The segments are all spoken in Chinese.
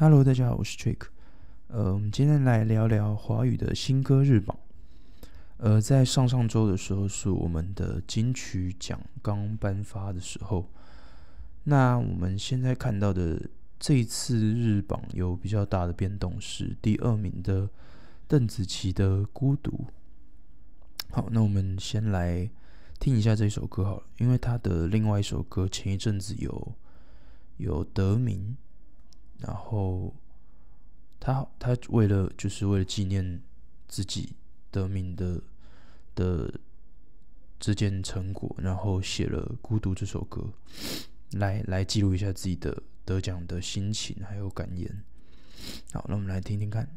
Hello，大家好，我是 Drake。呃，我们今天来聊聊华语的新歌日榜。呃，在上上周的时候是我们的金曲奖刚颁发的时候。那我们现在看到的这一次日榜有比较大的变动，是第二名的邓紫棋的《孤独》。好，那我们先来听一下这首歌好了，因为他的另外一首歌前一阵子有有得名。然后，他他为了就是为了纪念自己得名的的这件成果，然后写了《孤独》这首歌，来来记录一下自己的得奖的心情还有感言。好，那我们来听听看。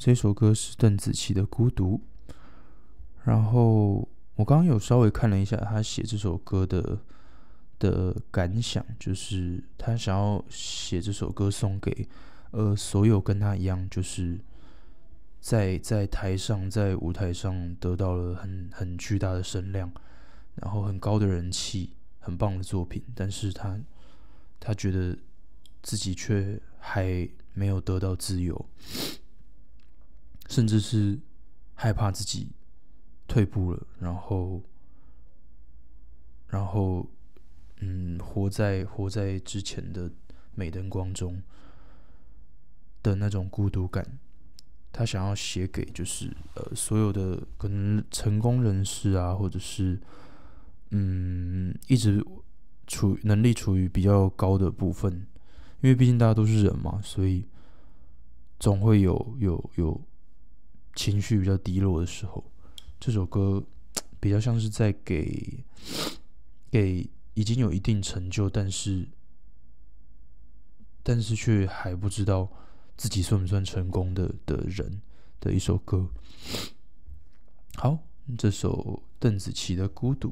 这首歌是邓紫棋的《孤独》。然后我刚刚有稍微看了一下他写这首歌的的感想，就是他想要写这首歌送给呃所有跟他一样，就是在在台上在舞台上得到了很很巨大的声量，然后很高的人气，很棒的作品，但是他他觉得自己却还没有得到自由。甚至是害怕自己退步了，然后，然后，嗯，活在活在之前的美灯光中的那种孤独感，他想要写给就是呃所有的可能成功人士啊，或者是嗯一直处能力处于比较高的部分，因为毕竟大家都是人嘛，所以总会有有有。情绪比较低落的时候，这首歌比较像是在给给已经有一定成就，但是但是却还不知道自己算不算成功的的人的一首歌。好，这首邓紫棋的《孤独》，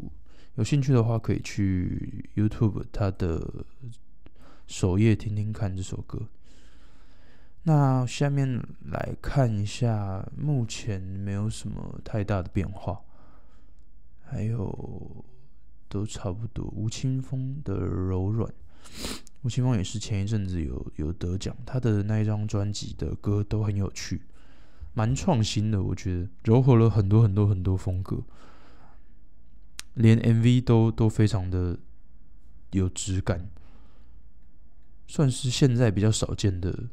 有兴趣的话可以去 YouTube 它的首页听听看这首歌。那下面来看一下，目前没有什么太大的变化，还有都差不多。吴青峰的柔软，吴青峰也是前一阵子有有得奖，他的那一张专辑的歌都很有趣，蛮创新的，我觉得糅合了很多很多很多风格，连 MV 都都非常的有质感，算是现在比较少见的。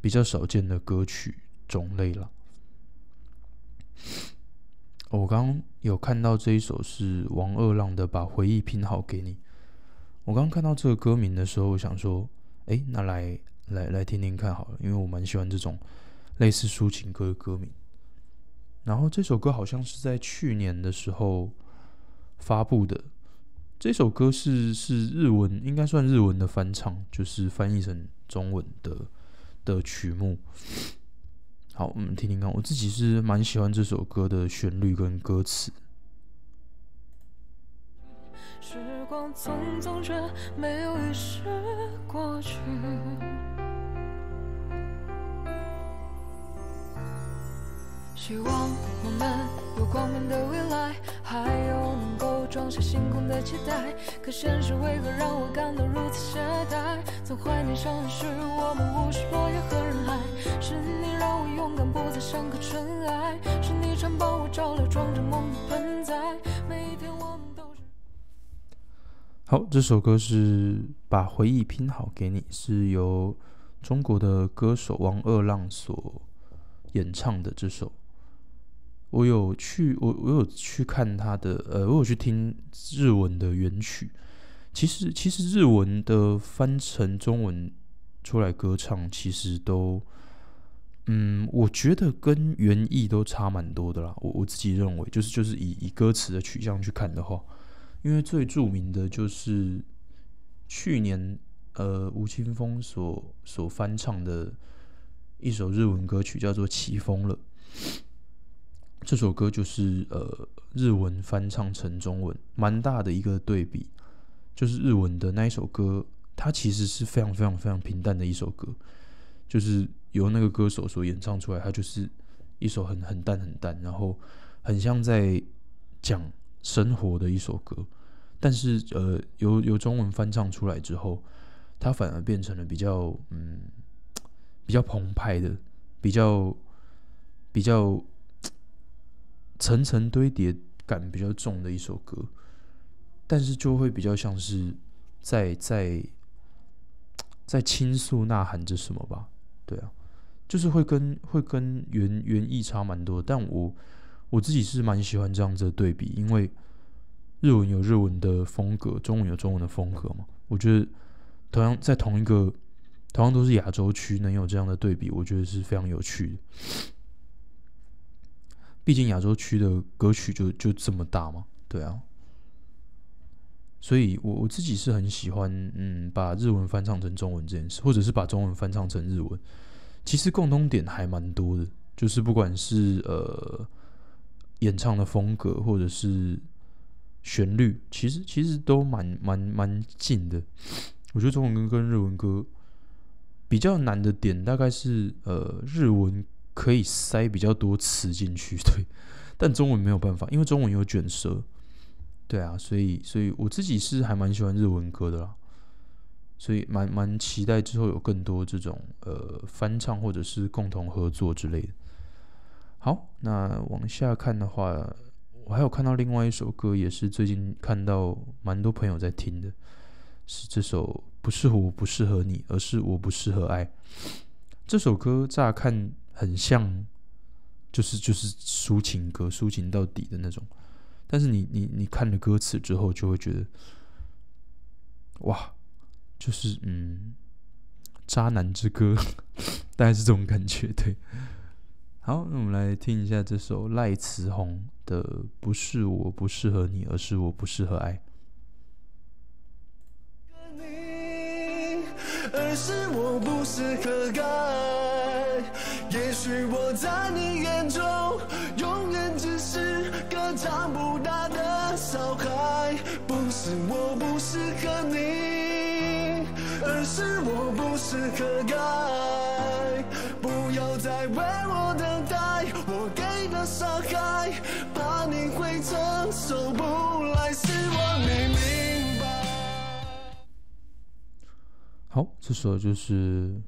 比较少见的歌曲种类了。我刚有看到这一首是王二浪的《把回忆拼好给你》。我刚刚看到这个歌名的时候，我想说，哎，那来来来听听看好了，因为我蛮喜欢这种类似抒情歌的歌名。然后这首歌好像是在去年的时候发布的。这首歌是是日文，应该算日文的翻唱，就是翻译成中文的。的曲目，好，我们听听看。我自己是蛮喜欢这首歌的旋律跟歌词。时光匆匆，却没有遗失过去。希望我们有光明的未来，还有能够装下星空的期待。可现实为何让我感到如此懈怠？曾怀念少年时，我们无需落叶和人海。是你让我勇敢，不再像颗尘埃。是你常帮我照料装着梦的盆栽。每一天我们都是。好，这首歌是把回忆拼好给你，是由中国的歌手王二浪所演唱的这首。我有去，我我有去看他的，呃，我有去听日文的原曲。其实，其实日文的翻成中文出来歌唱，其实都，嗯，我觉得跟原意都差蛮多的啦。我我自己认为，就是就是以以歌词的取向去看的话，因为最著名的就是去年呃吴青峰所所翻唱的一首日文歌曲，叫做《起风了》。这首歌就是呃日文翻唱成中文，蛮大的一个对比。就是日文的那一首歌，它其实是非常非常非常平淡的一首歌，就是由那个歌手所演唱出来，它就是一首很很淡很淡，然后很像在讲生活的一首歌。但是呃，由由中文翻唱出来之后，它反而变成了比较嗯比较澎湃的，比较比较层层堆叠感比较重的一首歌。但是就会比较像是在在在倾诉呐喊着什么吧？对啊，就是会跟会跟原原意差蛮多。但我我自己是蛮喜欢这样子的对比，因为日文有日文的风格，中文有中文的风格嘛。我觉得同样在同一个同样都是亚洲区，能有这样的对比，我觉得是非常有趣的。毕竟亚洲区的歌曲就就这么大嘛，对啊。所以，我我自己是很喜欢，嗯，把日文翻唱成中文这件事，或者是把中文翻唱成日文，其实共通点还蛮多的，就是不管是呃演唱的风格，或者是旋律，其实其实都蛮蛮蛮近的。我觉得中文歌跟日文歌比较难的点，大概是呃日文可以塞比较多词进去，对，但中文没有办法，因为中文有卷舌。对啊，所以所以我自己是还蛮喜欢日文歌的啦，所以蛮蛮期待之后有更多这种呃翻唱或者是共同合作之类的。好，那往下看的话，我还有看到另外一首歌，也是最近看到蛮多朋友在听的，是这首不是我不适合你，而是我不适合爱。这首歌乍看很像，就是就是抒情歌，抒情到底的那种。但是你你你看了歌词之后，就会觉得，哇，就是嗯，渣男之歌，大概是这种感觉。对，好，那我们来听一下这首赖慈红的《不是我不适合你，而是我不适合爱》。而是我不适合爱，许我在你眼中永远只是个长不大的小孩。不是我不适合你，而是我不适合爱。不要再为我等待，我给的伤害，怕你会承受不来，希望你明白。好，这首就是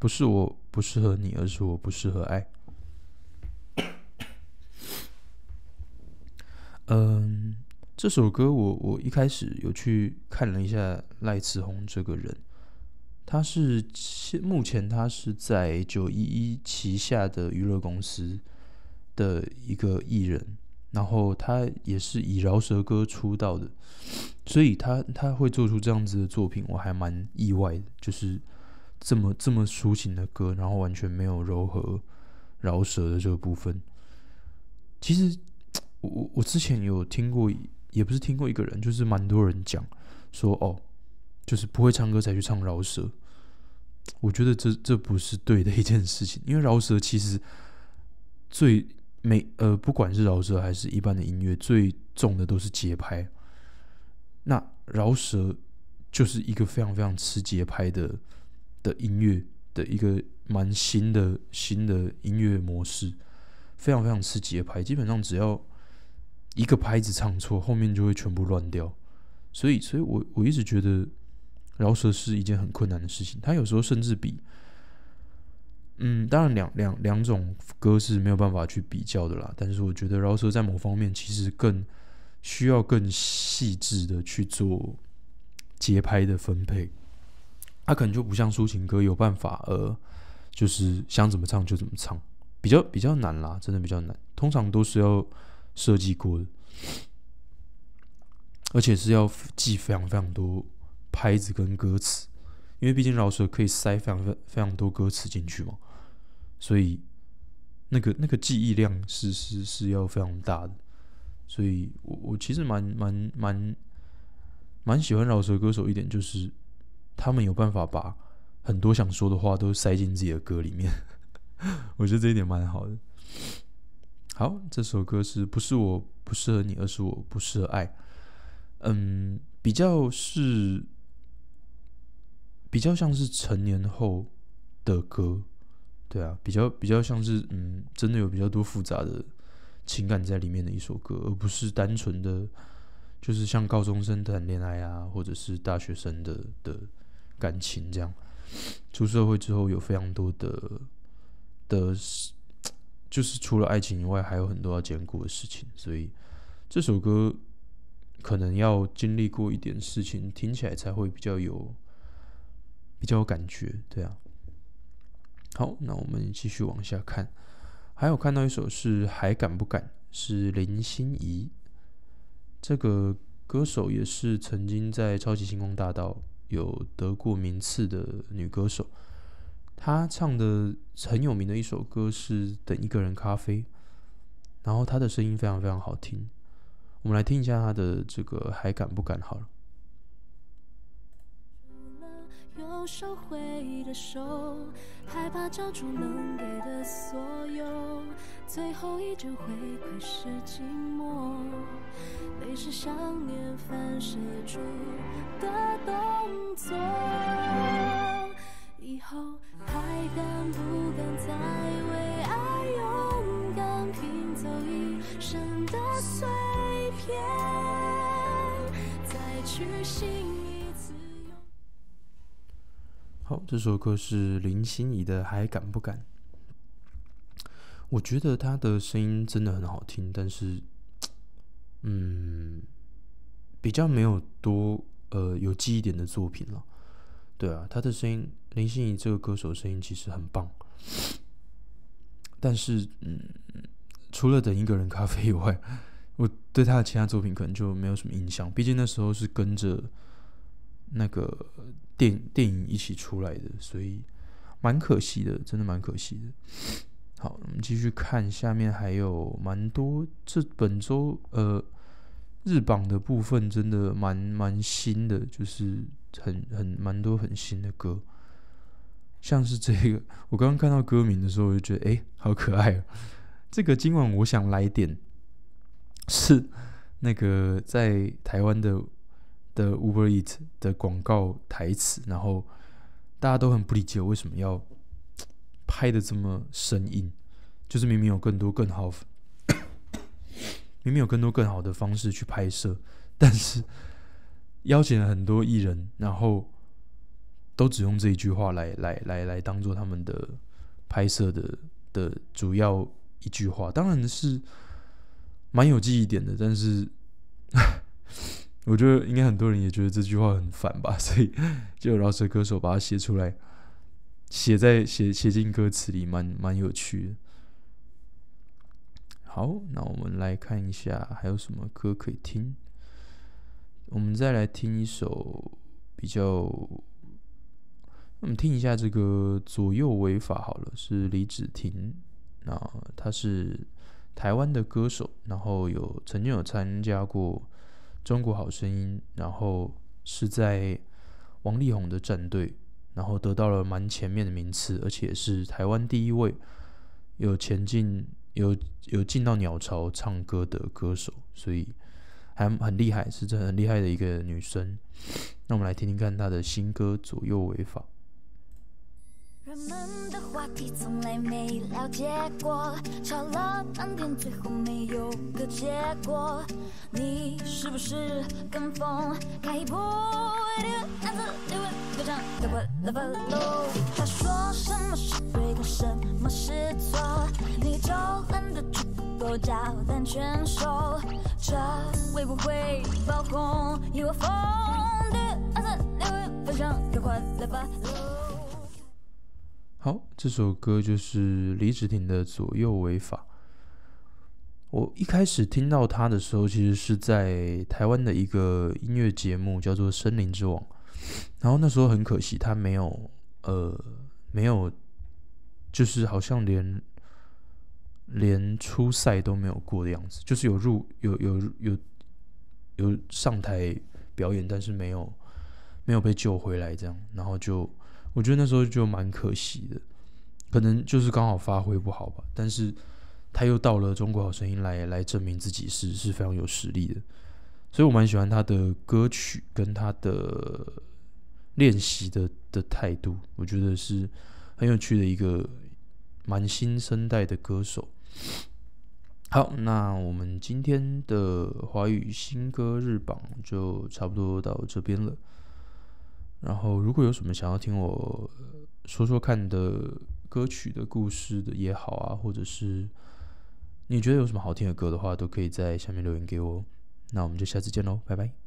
不是我不适合你，而是我不适合爱。嗯，这首歌我我一开始有去看了一下赖慈红这个人，他是现目前他是在九一一旗下的娱乐公司的一个艺人，然后他也是以饶舌歌出道的，所以他他会做出这样子的作品，我还蛮意外的，就是这么这么抒情的歌，然后完全没有柔和饶舌的这个部分，其实。我我我之前有听过，也不是听过一个人，就是蛮多人讲说哦，就是不会唱歌才去唱饶舌。我觉得这这不是对的一件事情，因为饶舌其实最每呃，不管是饶舌还是一般的音乐，最重的都是节拍。那饶舌就是一个非常非常吃节拍的的音乐的一个蛮新的新的音乐模式，非常非常吃节拍，基本上只要。一个拍子唱错，后面就会全部乱掉。所以，所以我我一直觉得饶舌是一件很困难的事情。它有时候甚至比，嗯，当然两两两种歌是没有办法去比较的啦。但是我觉得饶舌在某方面其实更需要更细致的去做节拍的分配。他可能就不像抒情歌有办法，呃，就是想怎么唱就怎么唱，比较比较难啦，真的比较难。通常都是要。设计过的，而且是要记非常非常多拍子跟歌词，因为毕竟饶舌可以塞非常非非常多歌词进去嘛，所以那个那个记忆量是是是要非常大的，所以我我其实蛮蛮蛮蛮喜欢饶舌歌手一点，就是他们有办法把很多想说的话都塞进自己的歌里面，我觉得这一点蛮好的。好，这首歌是不是我不适合你，而是我不适合爱？嗯，比较是比较像是成年后的歌，对啊，比较比较像是嗯，真的有比较多复杂的情感在里面的一首歌，而不是单纯的。就是像高中生谈恋爱啊，或者是大学生的的感情这样，出社会之后有非常多的的，就是除了爱情以外，还有很多要兼顾的事情，所以这首歌可能要经历过一点事情，听起来才会比较有比较有感觉，对啊。好，那我们继续往下看，还有看到一首是还敢不敢，是林心怡。这个歌手也是曾经在超级星光大道有得过名次的女歌手，她唱的很有名的一首歌是《等一个人咖啡》，然后她的声音非常非常好听，我们来听一下她的这个还敢不敢好了。有收回的手，害怕交出能给的所有，最后依旧回馈是寂寞，泪是想念反射出的动作。以后还敢不敢再为爱勇敢拼凑一生的碎片，再去信。好，这首歌是林心怡的《还敢不敢》。我觉得她的声音真的很好听，但是，嗯，比较没有多呃有记忆点的作品了。对啊，她的声音，林心怡这个歌手声音其实很棒，但是，嗯，除了等一个人咖啡以外，我对她的其他作品可能就没有什么印象。毕竟那时候是跟着那个。电电影一起出来的，所以蛮可惜的，真的蛮可惜的。好，我们继续看下面，还有蛮多。这本周呃日榜的部分真的蛮蛮新的，就是很很蛮多很新的歌。像是这个，我刚刚看到歌名的时候，我就觉得哎，好可爱哦。这个今晚我想来点，是那个在台湾的。的 Uber Eat 的广告台词，然后大家都很不理解为什么要拍的这么生硬，就是明明有更多更好，明明有更多更好的方式去拍摄，但是邀请了很多艺人，然后都只用这一句话来来来来当做他们的拍摄的的主要一句话，当然是蛮有记忆点的，但是。我觉得应该很多人也觉得这句话很烦吧，所以就饶舌歌手把它写出来，写在写写进歌词里，蛮蛮有趣的。好，那我们来看一下还有什么歌可以听。我们再来听一首比较，我们听一下这个左右违法好了，是李芷婷，那她是台湾的歌手，然后有曾经有参加过。中国好声音，然后是在王力宏的战队，然后得到了蛮前面的名次，而且是台湾第一位有前进、有有进到鸟巢唱歌的歌手，所以还很厉害，是这很厉害的一个女生。那我们来听听看她的新歌《左右违法》。人们的话题从来没了解过，吵了半天，最后没有个结果。你是不是跟风开一波？男子六位歌唱跳过了分路。他说什么是对的，什么是错？你就懒得去够照单全收，这会不会爆红？一窝蜂的男子六位歌唱跳过了分路。这首歌就是李芷婷的《左右违法》。我一开始听到他的时候，其实是在台湾的一个音乐节目，叫做《森林之王》。然后那时候很可惜，他没有，呃，没有，就是好像连连初赛都没有过的样子，就是有入有有有有上台表演，但是没有。没有被救回来，这样，然后就我觉得那时候就蛮可惜的，可能就是刚好发挥不好吧。但是他又到了中国好声音来来证明自己是是非常有实力的，所以我蛮喜欢他的歌曲跟他的练习的的态度，我觉得是很有趣的一个蛮新生代的歌手。好，那我们今天的华语新歌日榜就差不多到这边了。然后，如果有什么想要听我说说看的歌曲的故事的也好啊，或者是你觉得有什么好听的歌的话，都可以在下面留言给我。那我们就下次见喽，拜拜。